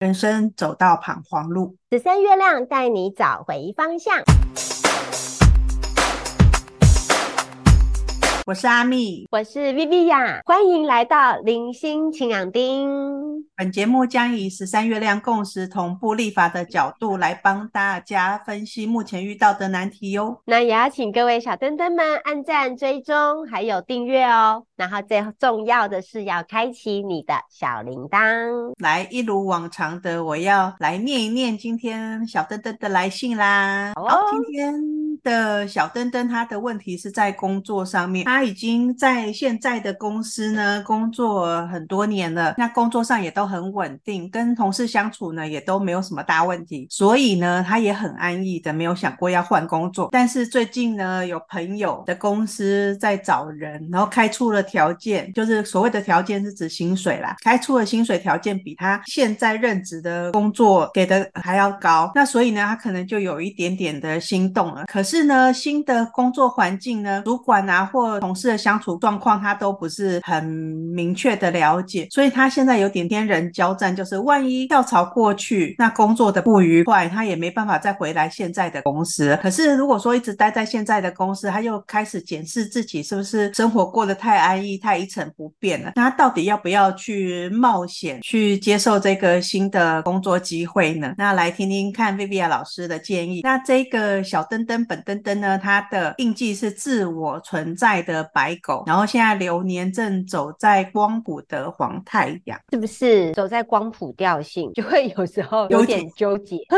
人生走到彷徨路，十三月亮带你找回方向。我是阿蜜，我是 Viviya，欢迎来到零星晴朗丁。本节目将以十三月亮共识同步立法的角度来帮大家分析目前遇到的难题哟。那也要请各位小灯灯们按赞、追踪，还有订阅哦。然后最重要的是要开启你的小铃铛。来，一如往常的，我要来念一念今天小灯灯的来信啦。好，好，今天。的小灯灯，他的问题是在工作上面。他已经在现在的公司呢工作很多年了，那工作上也都很稳定，跟同事相处呢也都没有什么大问题，所以呢他也很安逸的，没有想过要换工作。但是最近呢，有朋友的公司在找人，然后开出了条件，就是所谓的条件是指薪水啦，开出了薪水条件比他现在任职的工作给的还要高，那所以呢他可能就有一点点的心动了。可是。是呢，新的工作环境呢，主管啊或同事的相处状况，他都不是很明确的了解，所以他现在有点天人交战，就是万一跳槽过去，那工作的不愉快，他也没办法再回来现在的公司。可是如果说一直待在现在的公司，他又开始检视自己是不是生活过得太安逸、太一成不变了，那他到底要不要去冒险去接受这个新的工作机会呢？那来听听看 Vivian 老师的建议。那这个小灯灯本。灯灯呢，它的印记是自我存在的白狗，然后现在流年正走在光谱的黄太阳，是不是？走在光谱调性，就会有时候有点纠结。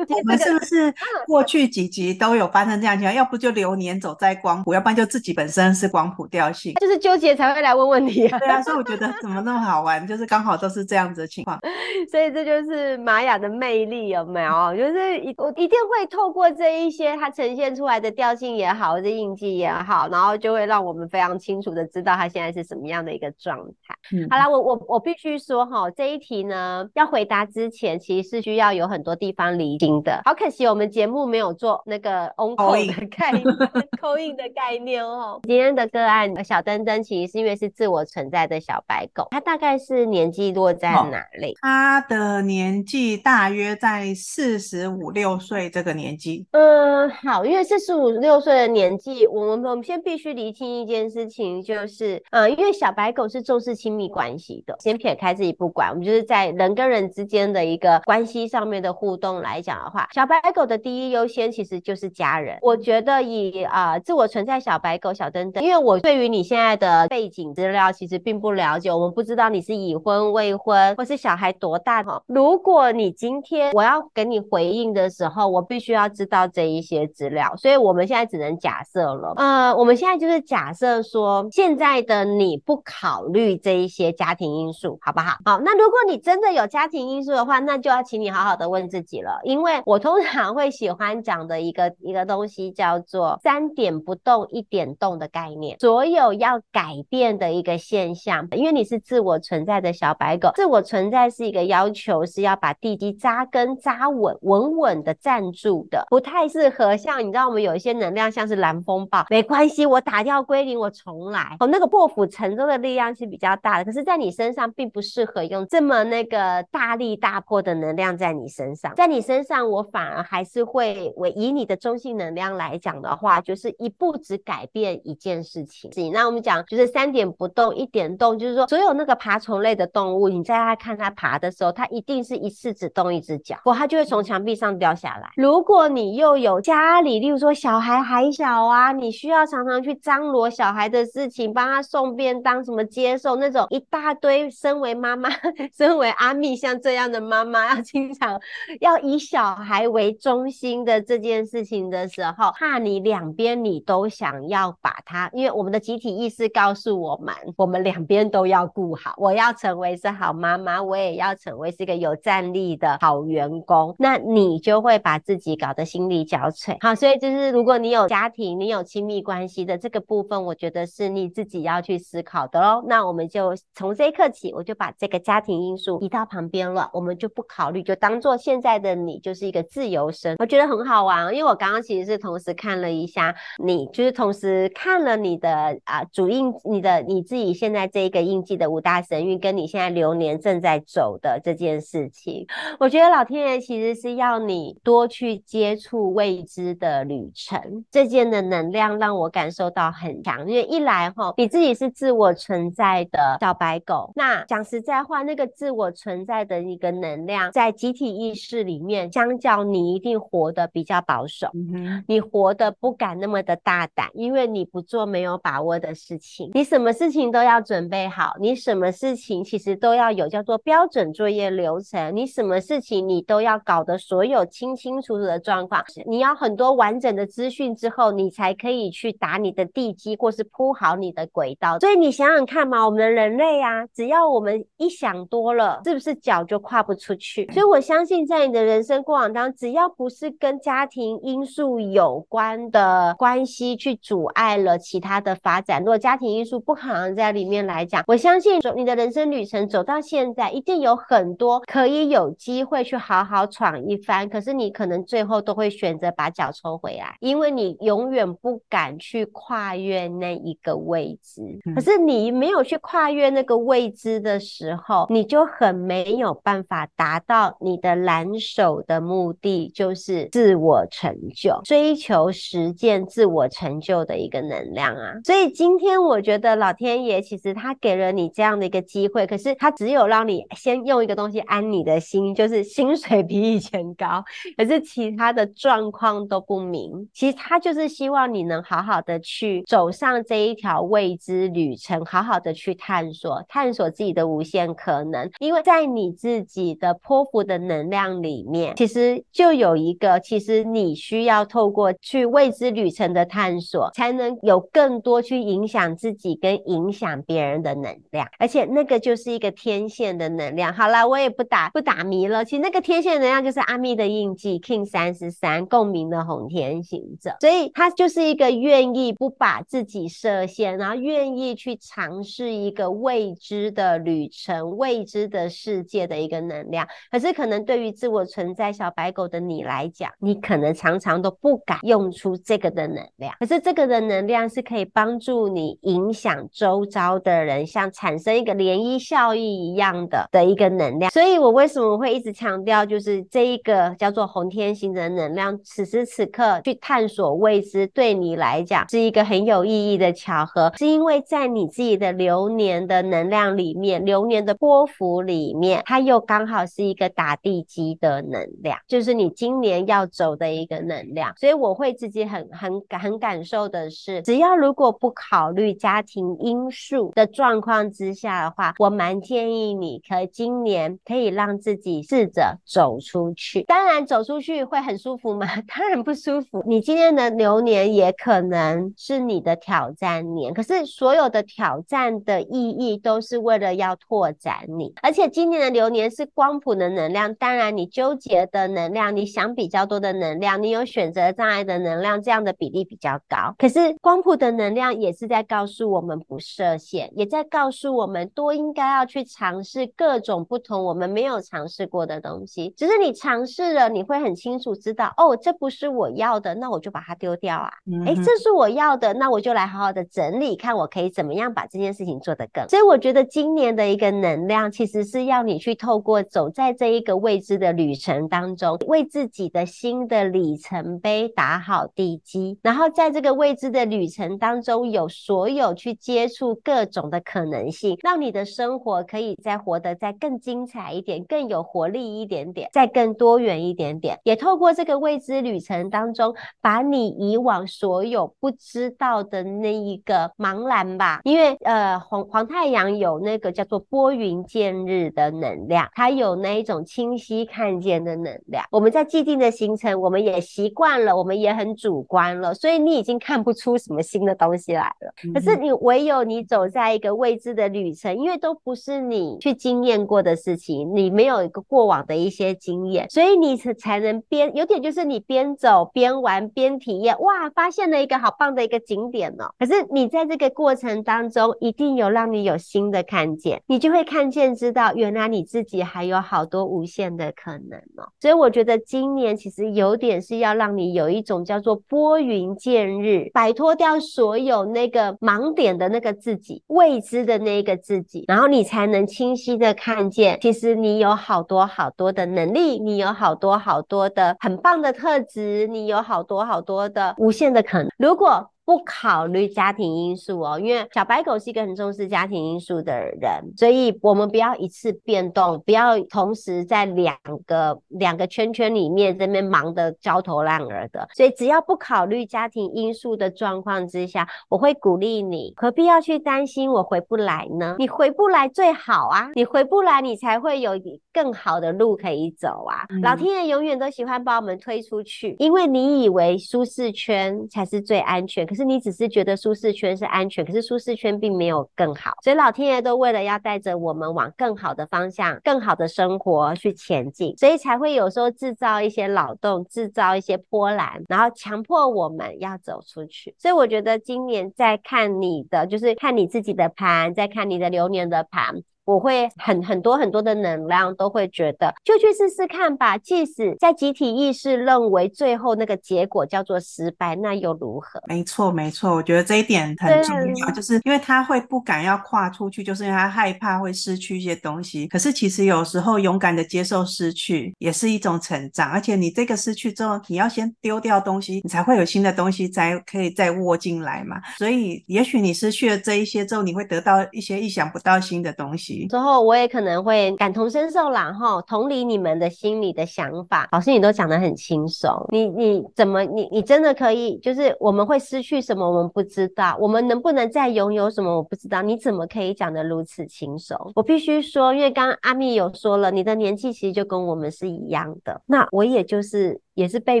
我们是不是过去几集都有发生这样情况？要不就流年走在光谱，要不然就自己本身是光谱调性，就是纠结才会来问问题啊。对啊，所以我觉得怎么那么好玩，就是刚好都是这样子的情况。所以这就是玛雅的魅力，有没有？就是一我一定会透过这一些。它呈现出来的调性也好，或者印记也好，然后就会让我们非常清楚的知道它现在是什么样的一个状态。嗯，好啦，我我我必须说哈，这一题呢，要回答之前，其实是需要有很多地方厘清的。好可惜，我们节目没有做那个 on call 的概念，call in 的概念哦。今天的个案小灯灯，其实是因为是自我存在的小白狗，它大概是年纪落在哪里？它的年纪大约在四十五六岁这个年纪。嗯。嗯好，因为四十五六岁的年纪，我们我们先必须厘清一件事情，就是，呃，因为小白狗是重视亲密关系的。先撇开自己不管，我们就是在人跟人之间的一个关系上面的互动来讲的话，小白狗的第一优先其实就是家人。我觉得以啊、自我存在小白狗小灯灯，因为我对于你现在的背景资料其实并不了解，我们不知道你是已婚未婚，或是小孩多大哈。如果你今天我要给你回应的时候，我必须要知道这一些。些资料，所以我们现在只能假设了。呃，我们现在就是假设说，现在的你不考虑这一些家庭因素，好不好？好，那如果你真的有家庭因素的话，那就要请你好好的问自己了。因为我通常会喜欢讲的一个一个东西叫做“三点不动，一点动”的概念。所有要改变的一个现象，因为你是自我存在的小白狗，自我存在是一个要求，是要把地基扎根扎稳，稳稳的站住的，不太适和像你知道，我们有一些能量，像是蓝风暴，没关系，我打掉归零，我重来。哦，那个破釜沉舟的力量是比较大的，可是，在你身上并不适合用这么那个大力大破的能量在你身上。在你身上，我反而还是会，我以你的中性能量来讲的话，就是一步只改变一件事情。那我们讲就是三点不动，一点动，就是说，所有那个爬虫类的动物，你在它看它爬的时候，它一定是一次只动一只脚，不，它就会从墙壁上掉下来。如果你又有家里，例如说小孩还小啊，你需要常常去张罗小孩的事情，帮他送便当，什么接受那种一大堆。身为妈妈，身为阿蜜像这样的妈妈，要经常要以小孩为中心的这件事情的时候，怕你两边你都想要把他，因为我们的集体意识告诉我们，我们两边都要顾好。我要成为是好妈妈，我也要成为是一个有战力的好员工，那你就会把自己搞得心力交好，所以就是如果你有家庭，你有亲密关系的这个部分，我觉得是你自己要去思考的喽。那我们就从这一刻起，我就把这个家庭因素移到旁边了，我们就不考虑，就当做现在的你就是一个自由身。我觉得很好玩，因为我刚刚其实是同时看了一下你，就是同时看了你的啊主印，你的你自己现在这一个印记的五大神韵，跟你现在流年正在走的这件事情，我觉得老天爷其实是要你多去接触未知的旅程。这件的能量让我感受到很强，因为一来哈，你自己是自我存在的小白狗，那讲实在话，那个自我存在的一个能量，在集体意识里面，相较你一定活得比较保守，嗯，你活得不敢那么的大胆，因为你不做没有把握的事情，你什么事情都要准备好，你什么事情其实都要有叫做标准作业流程，你什么事情你都要搞得所有清清楚楚的状况，你要很多完整的资讯之后，你才可以去打你的地基，或是铺好你的轨道。所以你想想看嘛，我们人类啊，只要我们一想多了，是不是脚就跨不出去？所以我相信，在你的人生过往当中，只要不是跟家庭因素有关的关系去阻碍了其他的发展，如果家庭因素不可能在里面来讲，我相信走你的人生旅程走到现在，一定有很多可以有机会去好好闯一番。可是你可能最后都会选择把脚抽回来，因为你永远不敢去跨越那一个位置。可是你没有去跨越那个位置的时候，你就很没有办法达到你的蓝手的目的，就是自我成就、追求实践自我成就的一个能量啊。所以今天我觉得老天爷其实他给了你这样的一个机会，可是他只有让你先用一个东西安你的心，就是薪水比以前高，可是其他的状况况都不明。其实他就是希望你能好好的去走上这一条未知旅程，好好的去探索，探索自己的无限可能。因为在你自己的波符的能量里面，其实就有一个，其实你需要透过去未知旅程的探索，才能有更多去影响自己跟影响别人的能量，而且那个就是一个天线的能量。好啦，我也不打不打迷了。其实那个天线能量就是阿密的印记，King 三十三共鸣的红天行者，所以他就是一个愿意不把自己设限，然后愿意去尝试一个未知的旅程、未知的世界的一个能量。可是可能对于自我存在小白狗的你来讲，你可能常常都不敢用出这个的能量。可是这个的能量是可以帮助你影响周遭的人，像产生一个涟漪效应一样的的一个能量。所以我为什么会一直强调，就是这一个叫做红天行的能量，此时此刻去探索未知，对你来讲是一个很有意义的巧合，是因为在你自己的流年的能量里面，流年的波幅里面，它又刚好是一个打地基的能量，就是你今年要走的一个能量。所以我会自己很很很感受的是，只要如果不考虑家庭因素的状况之下的话，我蛮建议你可以今年可以让自己试着走出去。当然，走出去会很舒服吗？当然不舒服。你今天的流年也可能是你的挑战年，可是所有的挑战的意义都是为了要拓展你。而且今年的流年是光谱的能量，当然你纠结的能量，你想比较多的能量，你有选择障碍的能量，这样的比例比较高。可是光谱的能量也是在告诉我们不设限，也在告诉我们多应该要去尝试各种不同我们没有尝试过的东西。只是你尝试了，你会很清楚知道，哦，这不是我要的，那我就把它丢掉啊。哎、嗯，这是我要的，那我就来好好的整理，看我可以怎么样把这件事情做得更。所以我觉得今年的一个能量，其实是要你去透过走在这一个未知的旅程当中，为自己的新的里程碑打好地基，然后在这个未知的旅程当中，有所有去接触各种的可能性，让你的生活可以再活得再更精彩一点，更有活力一点点，再更多元一点点。也透过这个未知旅程当中，把你以往所有不知道的那一个茫然吧，因为呃黄黄太阳有那个叫做拨云见日的能量，它有那一种清晰看见的能量。我们在既定的行程，我们也习惯了，我们也很主观了，所以你已经看不出什么新的东西来了。可是你唯有你走在一个未知的旅程，因为都不是你去经验过的事情，你没有一个过往的一些经验，所以你才才能边有点就是你边边走边玩边体验，哇，发现了一个好棒的一个景点哦。可是你在这个过程当中，一定有让你有新的看见，你就会看见知道，原来你自己还有好多无限的可能哦。所以我觉得今年其实有点是要让你有一种叫做拨云见日，摆脱掉所有那个盲点的那个自己，未知的那个自己，然后你才能清晰的看见，其实你有好多好多的能力，你有好多好多的很棒的特质，你有好多好多的无限的可能。如果不考虑家庭因素哦，因为小白狗是一个很重视家庭因素的人，所以我们不要一次变动，不要同时在两个两个圈圈里面这边忙得焦头烂额的。所以只要不考虑家庭因素的状况之下，我会鼓励你，何必要去担心我回不来呢？你回不来最好啊，你回不来，你才会有更好的路可以走啊。嗯、老天爷永远都喜欢把我们推出去，因为你以为舒适圈才是最安全。可是你只是觉得舒适圈是安全，可是舒适圈并没有更好，所以老天爷都为了要带着我们往更好的方向、更好的生活去前进，所以才会有时候制造一些扰动、制造一些波澜，然后强迫我们要走出去。所以我觉得今年在看你的，就是看你自己的盘，在看你的流年的盘。我会很很多很多的能量都会觉得，就去试试看吧。即使在集体意识认为最后那个结果叫做失败，那又如何？没错，没错。我觉得这一点很重要，就是因为他会不敢要跨出去，就是因为他害怕会失去一些东西。可是其实有时候勇敢的接受失去，也是一种成长。而且你这个失去之后，你要先丢掉东西，你才会有新的东西才可以再握进来嘛。所以也许你失去了这一些之后，你会得到一些意想不到新的东西。之后我也可能会感同身受啦，哈，同理你们的心里的想法。老师，你都讲得很轻松，你你怎么你你真的可以？就是我们会失去什么，我们不知道；我们能不能再拥有什么，我不知道。你怎么可以讲得如此轻松？我必须说，因为刚刚阿蜜有说了，你的年纪其实就跟我们是一样的。那我也就是。也是被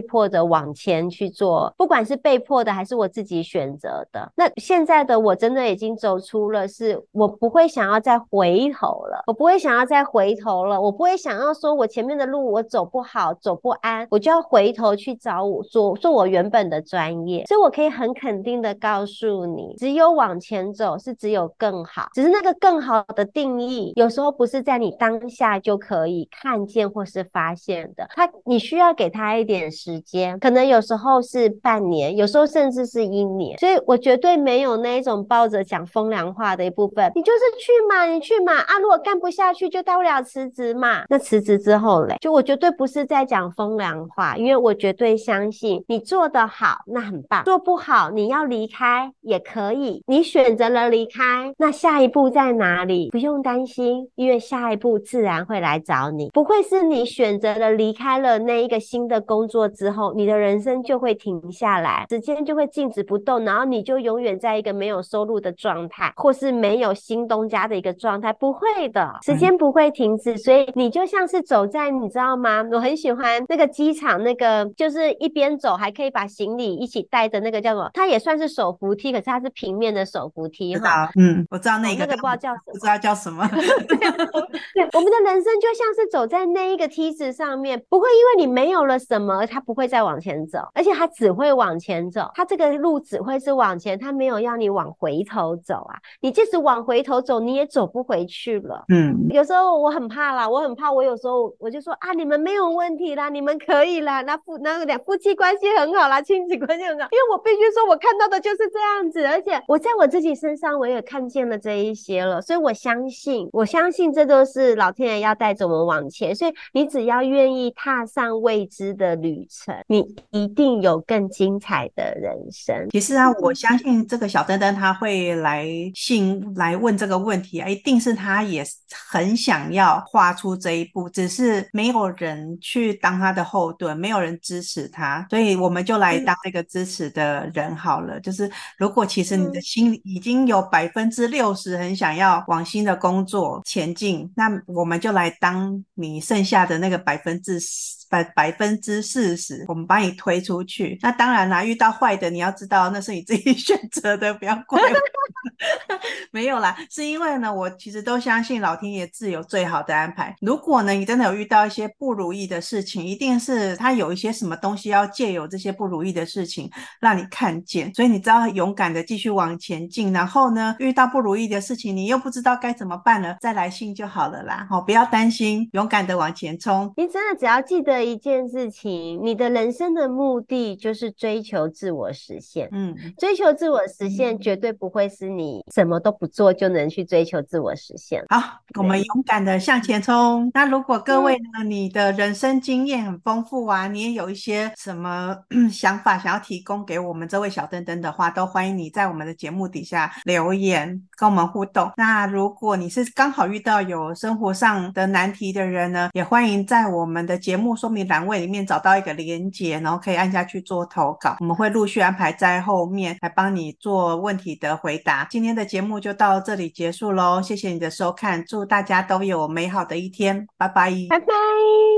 迫的往前去做，不管是被迫的还是我自己选择的。那现在的我真的已经走出了，是我不会想要再回头了，我不会想要再回头了，我不会想要说我前面的路我走不好，走不安，我就要回头去找我做做我原本的专业。所以我可以很肯定的告诉你，只有往前走是只有更好，只是那个更好的定义，有时候不是在你当下就可以看见或是发现的，他你需要给他。一点时间，可能有时候是半年，有时候甚至是一年，所以我绝对没有那一种抱着讲风凉话的一部分。你就是去嘛，你去嘛啊！如果干不下去，就大不了辞职嘛。那辞职之后嘞，就我绝对不是在讲风凉话，因为我绝对相信你做得好，那很棒；做不好，你要离开也可以。你选择了离开，那下一步在哪里？不用担心，因为下一步自然会来找你，不会是你选择了离开了那一个新的。工作之后，你的人生就会停下来，时间就会静止不动，然后你就永远在一个没有收入的状态，或是没有新东家的一个状态。不会的，时间不会停止，所以你就像是走在，你知道吗？我很喜欢那个机场那个，就是一边走还可以把行李一起带的那个叫什么？它也算是手扶梯，可是它是平面的手扶梯哈。嗯，我知道那个，那个不知道叫什么，不知道叫什么。对，我们的人生就像是走在那一个梯子上面，不会因为你没有了什么。么，他不会再往前走，而且他只会往前走，他这个路只会是往前，他没有要你往回头走啊！你即使往回头走，你也走不回去了。嗯，有时候我很怕啦，我很怕，我有时候我就说啊，你们没有问题啦，你们可以啦，那夫那两夫妻关系很好啦，亲子关系很好，因为我必须说，我看到的就是这样子，而且我在我自己身上我也看见了这一些了，所以我相信，我相信这都是老天爷要带着我们往前，所以你只要愿意踏上未知的。旅程，你一定有更精彩的人生。其实啊，我相信这个小灯灯他会来信来问这个问题啊，一定是他也很想要画出这一步，只是没有人去当他的后盾，没有人支持他，所以我们就来当这个支持的人好了。就是如果其实你的心里已经有百分之六十很想要往新的工作前进，那我们就来当你剩下的那个百分之百百分之。事实，我们把你推出去。那当然啦，遇到坏的，你要知道那是你自己 选择的，不要怪我。没有啦，是因为呢，我其实都相信老天爷自有最好的安排。如果呢，你真的有遇到一些不如意的事情，一定是他有一些什么东西要借由这些不如意的事情让你看见，所以你只要勇敢的继续往前进。然后呢，遇到不如意的事情，你又不知道该怎么办了，再来信就好了啦。好，不要担心，勇敢的往前冲。你真的只要记得一件事情，你的人生的目的就是追求自我实现。嗯，追求自我实现绝对不会是你什么都不做就能去追求自我实现。好，我们勇敢的向前冲。那如果各位呢，你的人生经验很丰富啊，你也有一些什么 想法想要提供给我们这位小灯灯的话，都欢迎你在我们的节目底下留言跟我们互动。那如果你是刚好遇到有生活上的难题的人呢，也欢迎在我们的节目说明栏位里面找到一个连接，然后可以按下去做投稿，我们会陆续安排在后面来帮你做问题的回答。今天的节目就到这里结束喽，谢谢你的收看，祝大家都有美好的一天，拜拜，拜拜。